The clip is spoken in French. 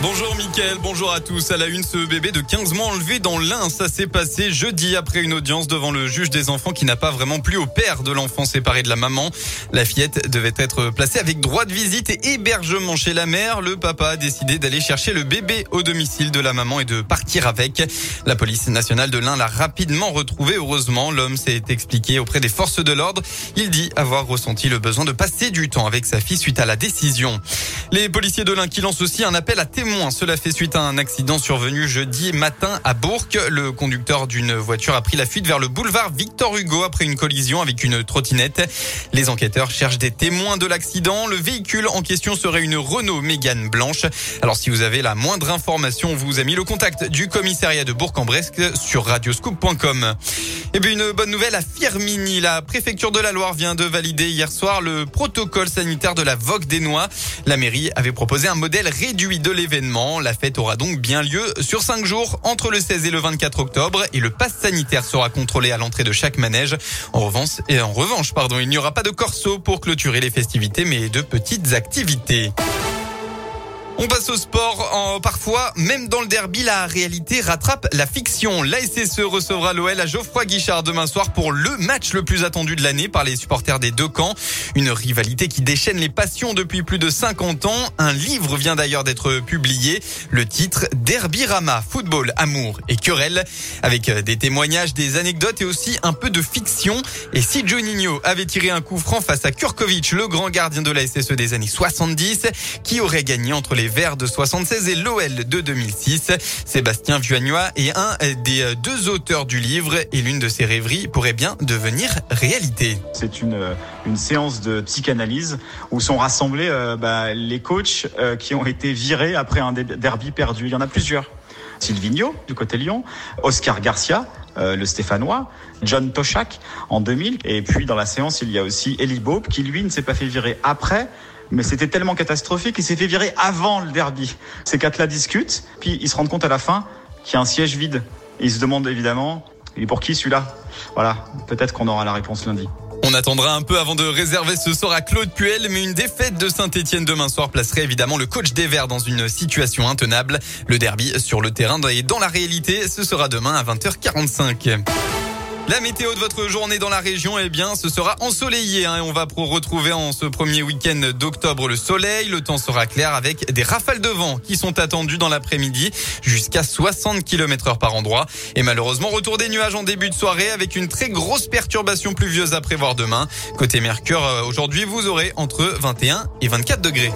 Bonjour Mickaël, bonjour à tous. À la une, ce bébé de 15 mois enlevé dans l'Ain, ça s'est passé jeudi après une audience devant le juge des enfants qui n'a pas vraiment plu au père de l'enfant séparé de la maman. La fillette devait être placée avec droit de visite et hébergement chez la mère. Le papa a décidé d'aller chercher le bébé au domicile de la maman et de partir avec. La police nationale de l'Ain l'a rapidement retrouvé. Heureusement, l'homme s'est expliqué auprès des forces de l'ordre. Il dit avoir ressenti le besoin de passer du temps avec sa fille suite à la décision. Les policiers de l'Ain qui lancent aussi un appel à témoins cela fait suite à un accident survenu jeudi matin à Bourg. Le conducteur d'une voiture a pris la fuite vers le boulevard Victor Hugo après une collision avec une trottinette. Les enquêteurs cherchent des témoins de l'accident. Le véhicule en question serait une Renault Mégane blanche. Alors si vous avez la moindre information, on vous a mis le contact du commissariat de Bourg-en-Bresse sur radioscoop.com. Et puis une bonne nouvelle à Firmini. La préfecture de la Loire vient de valider hier soir le protocole sanitaire de la Vogue des Noix. La mairie avait proposé un modèle réduit de l'événement la fête aura donc bien lieu sur cinq jours entre le 16 et le 24 octobre et le pass sanitaire sera contrôlé à l'entrée de chaque manège. En revanche, et en revanche, pardon, il n'y aura pas de corso pour clôturer les festivités, mais de petites activités. On passe au sport. Parfois, même dans le derby, la réalité rattrape la fiction. La SSE recevra l'OL à Geoffroy Guichard demain soir pour le match le plus attendu de l'année par les supporters des deux camps. Une rivalité qui déchaîne les passions depuis plus de 50 ans. Un livre vient d'ailleurs d'être publié. Le titre Derby Rama, football, amour et querelle. Avec des témoignages, des anecdotes et aussi un peu de fiction. Et si Juninho avait tiré un coup franc face à Kurkovic, le grand gardien de la SSE des années 70, qui aurait gagné entre les Verts de 76 et l'OL de 2006. Sébastien Vuagnois est un des deux auteurs du livre et l'une de ses rêveries pourrait bien devenir réalité. C'est une, une séance de psychanalyse où sont rassemblés euh, bah, les coachs euh, qui ont été virés après un derby perdu. Il y en a plusieurs. Silvino du côté Lyon, Oscar Garcia, euh, le Stéphanois, John Toshak en 2000, et puis dans la séance il y a aussi Eli Bob qui lui ne s'est pas fait virer après, mais c'était tellement catastrophique qu'il s'est fait virer avant le derby. Ces quatre-là discutent, puis ils se rendent compte à la fin qu'il y a un siège vide. ils se demandent évidemment, il pour qui celui-là? Voilà, peut-être qu'on aura la réponse lundi. On attendra un peu avant de réserver ce sort à Claude Puel, mais une défaite de Saint-Etienne demain soir placerait évidemment le coach des Verts dans une situation intenable. Le derby sur le terrain et dans la réalité, ce sera demain à 20h45. La météo de votre journée dans la région, eh bien, ce sera ensoleillé. Hein, on va retrouver en ce premier week-end d'octobre le soleil. Le temps sera clair avec des rafales de vent qui sont attendues dans l'après-midi jusqu'à 60 km heure par endroit. Et malheureusement, retour des nuages en début de soirée avec une très grosse perturbation pluvieuse à prévoir demain. Côté Mercure, euh, aujourd'hui, vous aurez entre 21 et 24 degrés.